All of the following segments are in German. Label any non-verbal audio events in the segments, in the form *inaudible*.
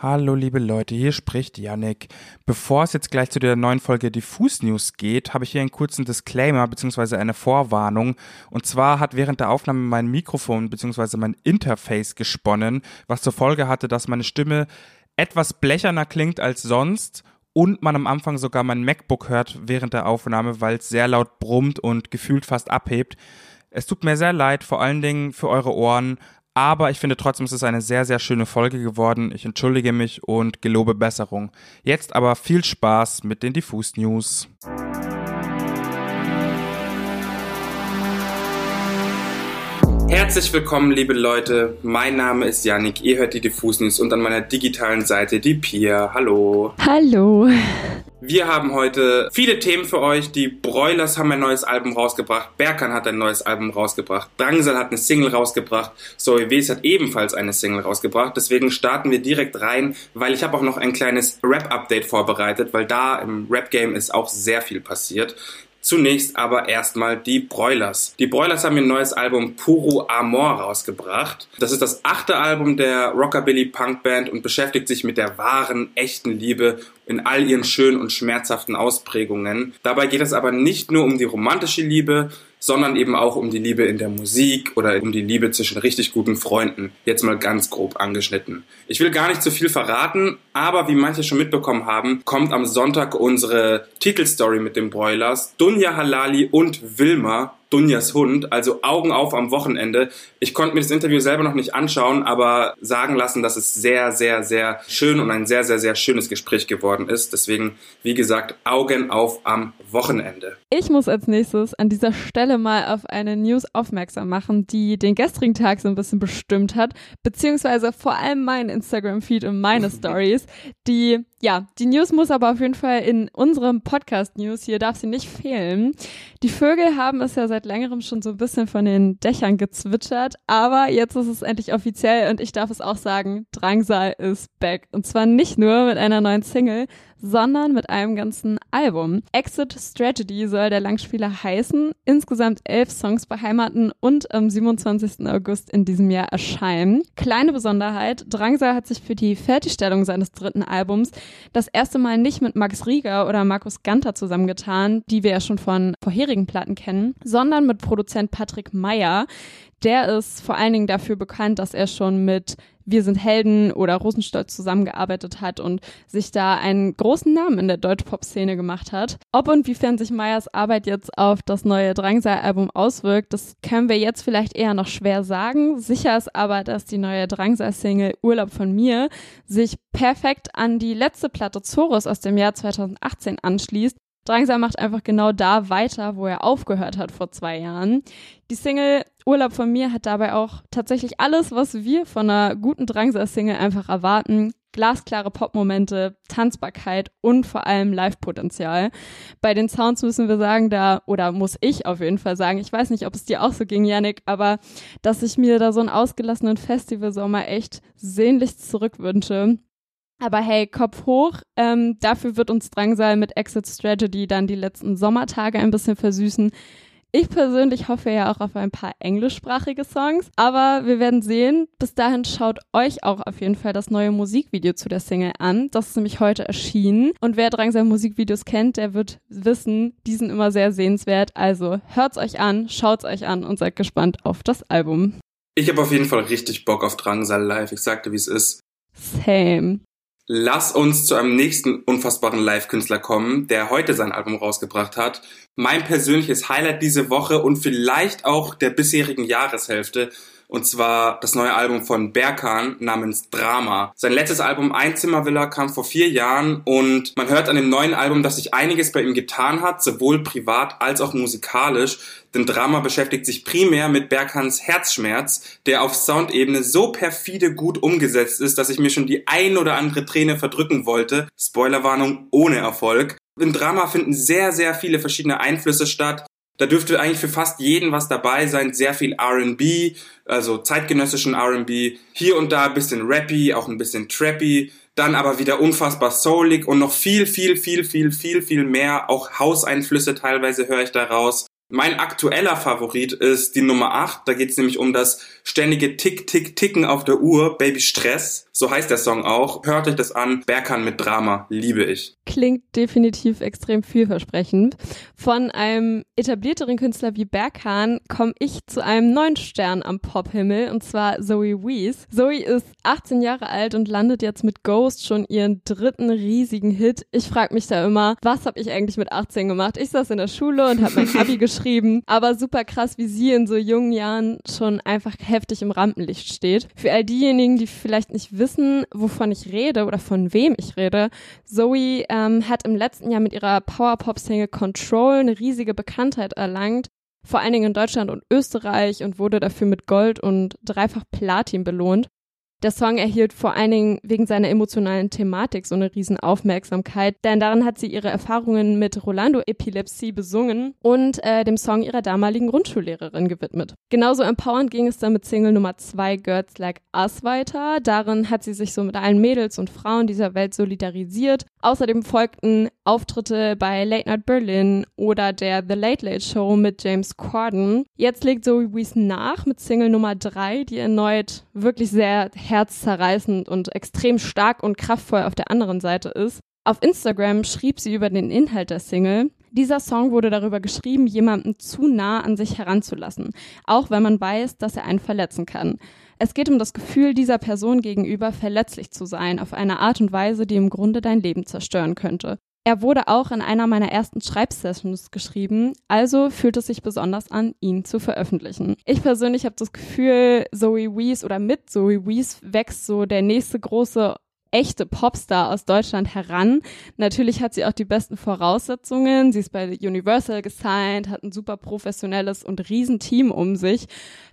Hallo liebe Leute, hier spricht Yannick. Bevor es jetzt gleich zu der neuen Folge Diffus News geht, habe ich hier einen kurzen Disclaimer bzw. eine Vorwarnung. Und zwar hat während der Aufnahme mein Mikrofon bzw. mein Interface gesponnen, was zur Folge hatte, dass meine Stimme etwas blecherner klingt als sonst und man am Anfang sogar mein MacBook hört während der Aufnahme, weil es sehr laut brummt und gefühlt fast abhebt. Es tut mir sehr leid, vor allen Dingen für eure Ohren, aber ich finde trotzdem, es ist eine sehr, sehr schöne Folge geworden. Ich entschuldige mich und gelobe Besserung. Jetzt aber viel Spaß mit den Diffus News. Herzlich willkommen, liebe Leute. Mein Name ist Yannick. Ihr hört die Diffus News und an meiner digitalen Seite die Pia. Hallo. Hallo. Wir haben heute viele Themen für euch. Die Broilers haben ein neues Album rausgebracht. Berkan hat ein neues Album rausgebracht. Drangsal hat eine Single rausgebracht. Zoe Wes hat ebenfalls eine Single rausgebracht. Deswegen starten wir direkt rein, weil ich habe auch noch ein kleines Rap-Update vorbereitet, weil da im Rap-Game ist auch sehr viel passiert. Zunächst aber erstmal die Broilers. Die Broilers haben ihr neues Album Puro Amor rausgebracht. Das ist das achte Album der Rockabilly Punk Band und beschäftigt sich mit der wahren, echten Liebe in all ihren schönen und schmerzhaften Ausprägungen. Dabei geht es aber nicht nur um die romantische Liebe, sondern eben auch um die Liebe in der Musik oder um die Liebe zwischen richtig guten Freunden. Jetzt mal ganz grob angeschnitten. Ich will gar nicht zu viel verraten, aber wie manche schon mitbekommen haben, kommt am Sonntag unsere Titelstory mit den Broilers. Dunja Halali und Wilma Dunjas Hund, also Augen auf am Wochenende. Ich konnte mir das Interview selber noch nicht anschauen, aber sagen lassen, dass es sehr, sehr, sehr schön und ein sehr, sehr, sehr schönes Gespräch geworden ist. Deswegen, wie gesagt, Augen auf am Wochenende. Ich muss als nächstes an dieser Stelle mal auf eine News aufmerksam machen, die den gestrigen Tag so ein bisschen bestimmt hat, beziehungsweise vor allem mein Instagram-Feed und meine *laughs* Stories, die ja, die News muss aber auf jeden Fall in unserem Podcast-News, hier darf sie nicht fehlen. Die Vögel haben es ja seit längerem schon so ein bisschen von den Dächern gezwitschert, aber jetzt ist es endlich offiziell und ich darf es auch sagen, Drangsal ist back. Und zwar nicht nur mit einer neuen Single, sondern mit einem ganzen Album. Exit Strategy soll der Langspieler heißen, insgesamt elf Songs beheimaten und am 27. August in diesem Jahr erscheinen. Kleine Besonderheit, Drangsal hat sich für die Fertigstellung seines dritten Albums das erste Mal nicht mit Max Rieger oder Markus Ganter zusammengetan, die wir ja schon von vorherigen Platten kennen, sondern mit Produzent Patrick Meyer. Der ist vor allen Dingen dafür bekannt, dass er schon mit Wir sind Helden oder Rosenstolz zusammengearbeitet hat und sich da einen großen Namen in der Deutschpop-Szene gemacht hat. Ob und wiefern sich Meyers Arbeit jetzt auf das neue Drangsal-Album auswirkt, das können wir jetzt vielleicht eher noch schwer sagen. Sicher ist aber, dass die neue Drangsal-Single Urlaub von mir sich perfekt an die letzte Platte Zorus aus dem Jahr 2018 anschließt Drangsal macht einfach genau da weiter, wo er aufgehört hat vor zwei Jahren. Die Single Urlaub von mir hat dabei auch tatsächlich alles, was wir von einer guten Drangsal-Single einfach erwarten. Glasklare Popmomente, Tanzbarkeit und vor allem Live-Potenzial. Bei den Sounds müssen wir sagen, da, oder muss ich auf jeden Fall sagen, ich weiß nicht, ob es dir auch so ging, Yannick, aber dass ich mir da so einen ausgelassenen Festivalsommer echt sehnlichst zurückwünsche. Aber hey, Kopf hoch. Ähm, dafür wird uns Drangsal mit Exit Strategy dann die letzten Sommertage ein bisschen versüßen. Ich persönlich hoffe ja auch auf ein paar englischsprachige Songs, aber wir werden sehen. Bis dahin schaut euch auch auf jeden Fall das neue Musikvideo zu der Single an. Das ist nämlich heute erschienen. Und wer Drangsal Musikvideos kennt, der wird wissen, die sind immer sehr sehenswert. Also hört's euch an, schaut's euch an und seid gespannt auf das Album. Ich habe auf jeden Fall richtig Bock auf Drangsal live. Ich sagte, wie es ist. Same. Lass uns zu einem nächsten unfassbaren Live-Künstler kommen, der heute sein Album rausgebracht hat. Mein persönliches Highlight diese Woche und vielleicht auch der bisherigen Jahreshälfte und zwar das neue Album von Berkan namens Drama. Sein letztes Album Einzimmervilla kam vor vier Jahren und man hört an dem neuen Album, dass sich einiges bei ihm getan hat, sowohl privat als auch musikalisch. Denn Drama beschäftigt sich primär mit Berkans Herzschmerz, der auf Soundebene so perfide gut umgesetzt ist, dass ich mir schon die ein oder andere Träne verdrücken wollte. Spoilerwarnung ohne Erfolg. Im Drama finden sehr, sehr viele verschiedene Einflüsse statt. Da dürfte eigentlich für fast jeden was dabei sein. Sehr viel R&B, also zeitgenössischen R&B. Hier und da ein bisschen rappy, auch ein bisschen trappy. Dann aber wieder unfassbar soulig und noch viel, viel, viel, viel, viel, viel mehr. Auch Hauseinflüsse teilweise höre ich da raus. Mein aktueller Favorit ist die Nummer 8. Da geht es nämlich um das ständige Tick-Tick-Ticken auf der Uhr, Baby Stress. So heißt der Song auch. Hört euch das an. Berkan mit Drama. Liebe ich. Klingt definitiv extrem vielversprechend. Von einem etablierteren Künstler wie Berkan komme ich zu einem neuen Stern am Pophimmel und zwar Zoe Wees. Zoe ist 18 Jahre alt und landet jetzt mit Ghost schon ihren dritten riesigen Hit. Ich frage mich da immer, was habe ich eigentlich mit 18 gemacht? Ich saß in der Schule und habe mein *laughs* Abi geschrieben geschrieben. Aber super krass, wie sie in so jungen Jahren schon einfach heftig im Rampenlicht steht. Für all diejenigen, die vielleicht nicht wissen, wovon ich rede oder von wem ich rede, Zoe ähm, hat im letzten Jahr mit ihrer Power-Pop-Single Control eine riesige Bekanntheit erlangt vor allen Dingen in Deutschland und Österreich und wurde dafür mit Gold und dreifach Platin belohnt. Der Song erhielt vor allen Dingen wegen seiner emotionalen Thematik so eine riesen Aufmerksamkeit, denn darin hat sie ihre Erfahrungen mit Rolando-Epilepsie besungen und äh, dem Song ihrer damaligen Grundschullehrerin gewidmet. Genauso empowernd ging es dann mit Single Nummer 2 Girls Like Us weiter. Darin hat sie sich so mit allen Mädels und Frauen dieser Welt solidarisiert. Außerdem folgten Auftritte bei Late Night Berlin oder der The Late Late Show mit James Corden. Jetzt legt Zoe Wees nach mit Single Nummer 3, die erneut wirklich sehr herzzerreißend und extrem stark und kraftvoll auf der anderen Seite ist. Auf Instagram schrieb sie über den Inhalt der Single. Dieser Song wurde darüber geschrieben, jemanden zu nah an sich heranzulassen, auch wenn man weiß, dass er einen verletzen kann. Es geht um das Gefühl, dieser Person gegenüber verletzlich zu sein, auf eine Art und Weise, die im Grunde dein Leben zerstören könnte. Er wurde auch in einer meiner ersten Schreibsessions geschrieben, also fühlt es sich besonders an, ihn zu veröffentlichen. Ich persönlich habe das Gefühl, Zoe Wees oder mit Zoe Wees wächst so der nächste große echte Popstar aus Deutschland heran. Natürlich hat sie auch die besten Voraussetzungen. Sie ist bei Universal gesigned, hat ein super professionelles und Riesenteam um sich.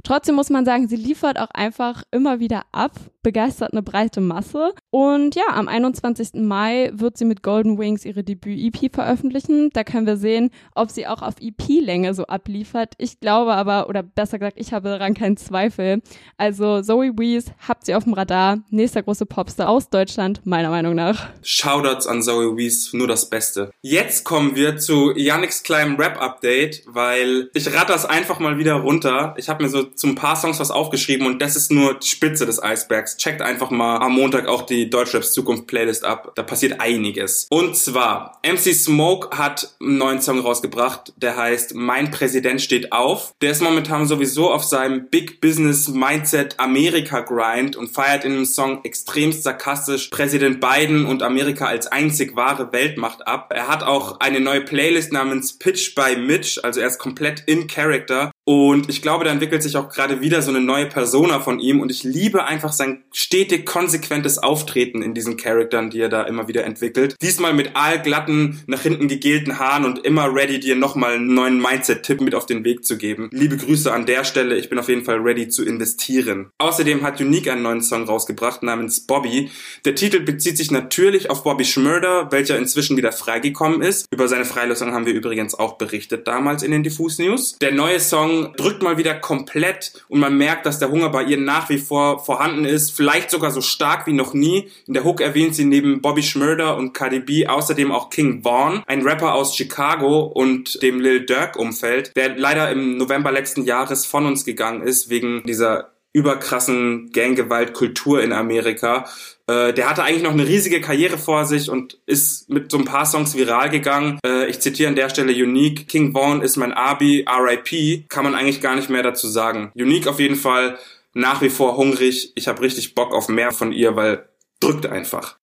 Trotzdem muss man sagen, sie liefert auch einfach immer wieder ab, begeistert eine breite Masse. Und ja, am 21. Mai wird sie mit Golden Wings ihre Debüt-EP veröffentlichen. Da können wir sehen, ob sie auch auf EP-Länge so abliefert. Ich glaube aber, oder besser gesagt, ich habe daran keinen Zweifel. Also Zoe Wees habt sie auf dem Radar. Nächster große Popstar aus Deutschland, meiner Meinung nach. Shoutouts an Zoe Wees, nur das Beste. Jetzt kommen wir zu Yannicks kleinem Rap-Update, weil ich rate das einfach mal wieder runter. Ich habe mir so ein paar Songs was aufgeschrieben und das ist nur die Spitze des Eisbergs. Checkt einfach mal am Montag auch die Deutschraps Zukunft Playlist ab. Da passiert einiges. Und zwar, MC Smoke hat einen neuen Song rausgebracht, der heißt Mein Präsident steht auf. Der ist momentan sowieso auf seinem Big Business Mindset Amerika Grind und feiert in dem Song extremst sarkastisch Präsident Biden und Amerika als einzig wahre Weltmacht ab. Er hat auch eine neue Playlist namens Pitch by Mitch, also er ist komplett in Character und ich glaube, da entwickelt sich auch gerade wieder so eine neue Persona von ihm und ich liebe einfach sein stetig konsequentes Auftreten in diesen Charaktern, die er da immer wieder entwickelt. Diesmal mit aalglatten, nach hinten gegelten Haaren und immer ready, dir nochmal einen neuen Mindset-Tipp mit auf den Weg zu geben. Liebe Grüße an der Stelle, ich bin auf jeden Fall ready zu investieren. Außerdem hat Unique einen neuen Song rausgebracht namens Bobby. Der Titel bezieht sich natürlich auf Bobby Schmörder, welcher inzwischen wieder freigekommen ist. Über seine Freilassung haben wir übrigens auch berichtet damals in den Diffus News. Der neue Song drückt mal wieder komplett und man merkt, dass der Hunger bei ihr nach wie vor vorhanden ist, vielleicht sogar so stark wie noch nie. In der Hook erwähnt sie neben Bobby Schmurder und Cardi außerdem auch King Vaughn, ein Rapper aus Chicago und dem Lil Durk Umfeld, der leider im November letzten Jahres von uns gegangen ist wegen dieser überkrassen Ganggewaltkultur in Amerika. Äh, der hatte eigentlich noch eine riesige Karriere vor sich und ist mit so ein paar Songs viral gegangen. Äh, ich zitiere an der Stelle Unique. King Vaughn ist mein Abi, RIP. Kann man eigentlich gar nicht mehr dazu sagen. Unique auf jeden Fall nach wie vor hungrig. Ich habe richtig Bock auf mehr von ihr, weil drückt einfach.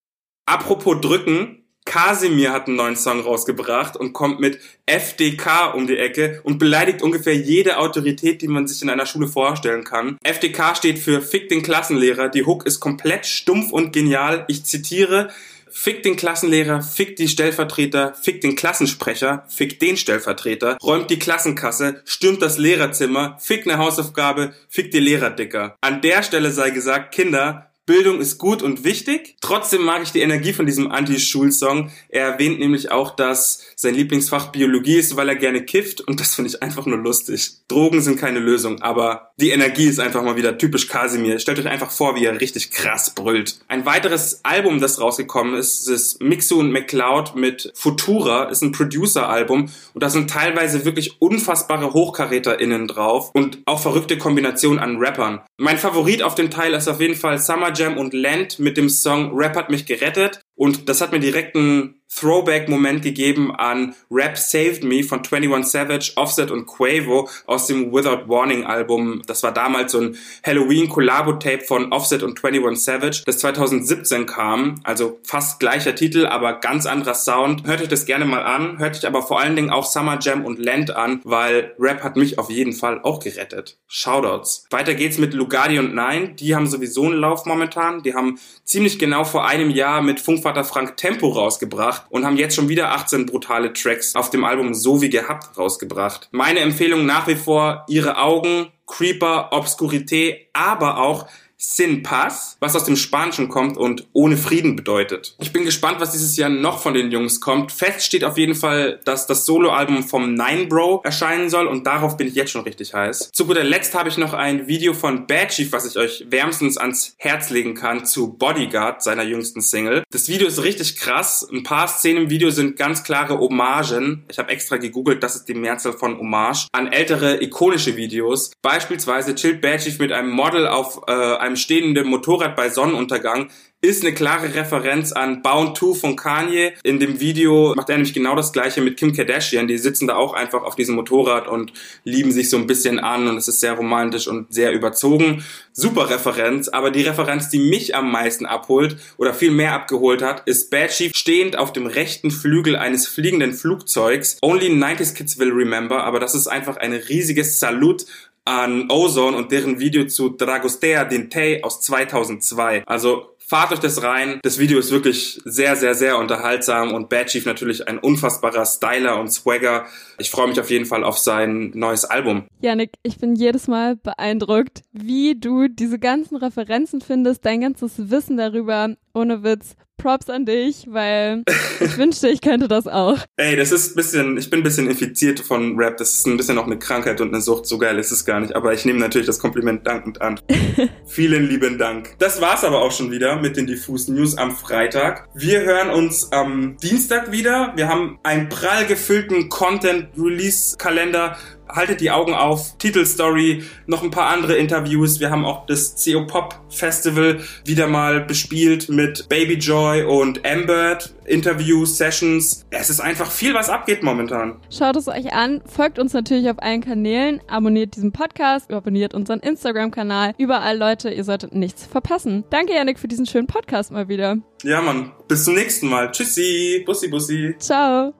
Apropos drücken, Kasimir hat einen neuen Song rausgebracht und kommt mit FDK um die Ecke und beleidigt ungefähr jede Autorität, die man sich in einer Schule vorstellen kann. FDK steht für Fick den Klassenlehrer. Die Hook ist komplett stumpf und genial. Ich zitiere, Fick den Klassenlehrer, fick die Stellvertreter, fick den Klassensprecher, fick den Stellvertreter, räumt die Klassenkasse, stürmt das Lehrerzimmer, fick ne Hausaufgabe, fick die Lehrerdicker. An der Stelle sei gesagt, Kinder, Bildung ist gut und wichtig. Trotzdem mag ich die Energie von diesem Anti-Schul-Song. Er erwähnt nämlich auch, dass sein Lieblingsfach Biologie ist, weil er gerne kifft und das finde ich einfach nur lustig. Drogen sind keine Lösung, aber die Energie ist einfach mal wieder typisch Kasimir. Stellt euch einfach vor, wie er richtig krass brüllt. Ein weiteres Album, das rausgekommen ist, ist Mixu und McCloud mit Futura, ist ein Producer-Album und da sind teilweise wirklich unfassbare HochkaräterInnen drauf und auch verrückte Kombinationen an Rappern. Mein Favorit auf dem Teil ist auf jeden Fall Summer Jam und Land mit dem Song Rap hat mich gerettet. Und das hat mir direkt einen Throwback-Moment gegeben an Rap Saved Me von 21 Savage, Offset und Quavo aus dem Without Warning Album. Das war damals so ein Halloween Collabo-Tape von Offset und 21 Savage, das 2017 kam. Also fast gleicher Titel, aber ganz anderer Sound. Hört euch das gerne mal an. Hört euch aber vor allen Dingen auch Summer Jam und Land an, weil Rap hat mich auf jeden Fall auch gerettet. Shoutouts. Weiter geht's mit Lugardi und Nine. Die haben sowieso einen Lauf momentan. Die haben ziemlich genau vor einem Jahr mit Funkvater Frank Tempo rausgebracht und haben jetzt schon wieder 18 brutale Tracks auf dem Album So wie gehabt rausgebracht. Meine Empfehlung nach wie vor Ihre Augen, Creeper, Obscurité, aber auch Sin Paz, was aus dem Spanischen kommt und ohne Frieden bedeutet. Ich bin gespannt, was dieses Jahr noch von den Jungs kommt. Fest steht auf jeden Fall, dass das Soloalbum vom Nine Bro erscheinen soll und darauf bin ich jetzt schon richtig heiß. Zu guter Letzt habe ich noch ein Video von Bad Chief, was ich euch wärmstens ans Herz legen kann, zu Bodyguard, seiner jüngsten Single. Das Video ist richtig krass. Ein paar Szenen im Video sind ganz klare Hommagen. Ich habe extra gegoogelt, das ist die Mehrzahl von Hommage an ältere ikonische Videos. Beispielsweise chillt Bad Chief mit einem Model auf äh, einem einem stehenden Motorrad bei Sonnenuntergang ist eine klare Referenz an Bound 2 von Kanye. In dem Video macht er nämlich genau das gleiche mit Kim Kardashian. Die sitzen da auch einfach auf diesem Motorrad und lieben sich so ein bisschen an und es ist sehr romantisch und sehr überzogen. Super Referenz, aber die Referenz, die mich am meisten abholt oder viel mehr abgeholt hat, ist Bad Chief stehend auf dem rechten Flügel eines fliegenden Flugzeugs. Only 90s Kids will remember, aber das ist einfach ein riesiges Salut an Ozone und deren Video zu Dragostea Dintei aus 2002. Also Fahrt euch das rein. Das Video ist wirklich sehr, sehr, sehr unterhaltsam und Bad Chief natürlich ein unfassbarer Styler und Swagger. Ich freue mich auf jeden Fall auf sein neues Album. Janik, ich bin jedes Mal beeindruckt, wie du diese ganzen Referenzen findest, dein ganzes Wissen darüber. Ohne Witz, Props an dich, weil ich wünschte, ich könnte das auch. Ey, das ist ein bisschen, ich bin ein bisschen infiziert von Rap. Das ist ein bisschen auch eine Krankheit und eine Sucht. So geil ist es gar nicht. Aber ich nehme natürlich das Kompliment dankend an. *laughs* Vielen lieben Dank. Das war's aber auch schon wieder mit den Diffus News am Freitag. Wir hören uns am Dienstag wieder. Wir haben einen prall gefüllten Content-Release-Kalender haltet die Augen auf. Titelstory, noch ein paar andere Interviews. Wir haben auch das CO Pop Festival wieder mal bespielt mit Baby Joy und Ambert. Interviews, Sessions. Es ist einfach viel, was abgeht momentan. Schaut es euch an, folgt uns natürlich auf allen Kanälen, abonniert diesen Podcast, abonniert unseren Instagram-Kanal. Überall, Leute, ihr solltet nichts verpassen. Danke, Janik, für diesen schönen Podcast mal wieder. Ja, Mann. Bis zum nächsten Mal. Tschüssi. Bussi, bussi. Ciao.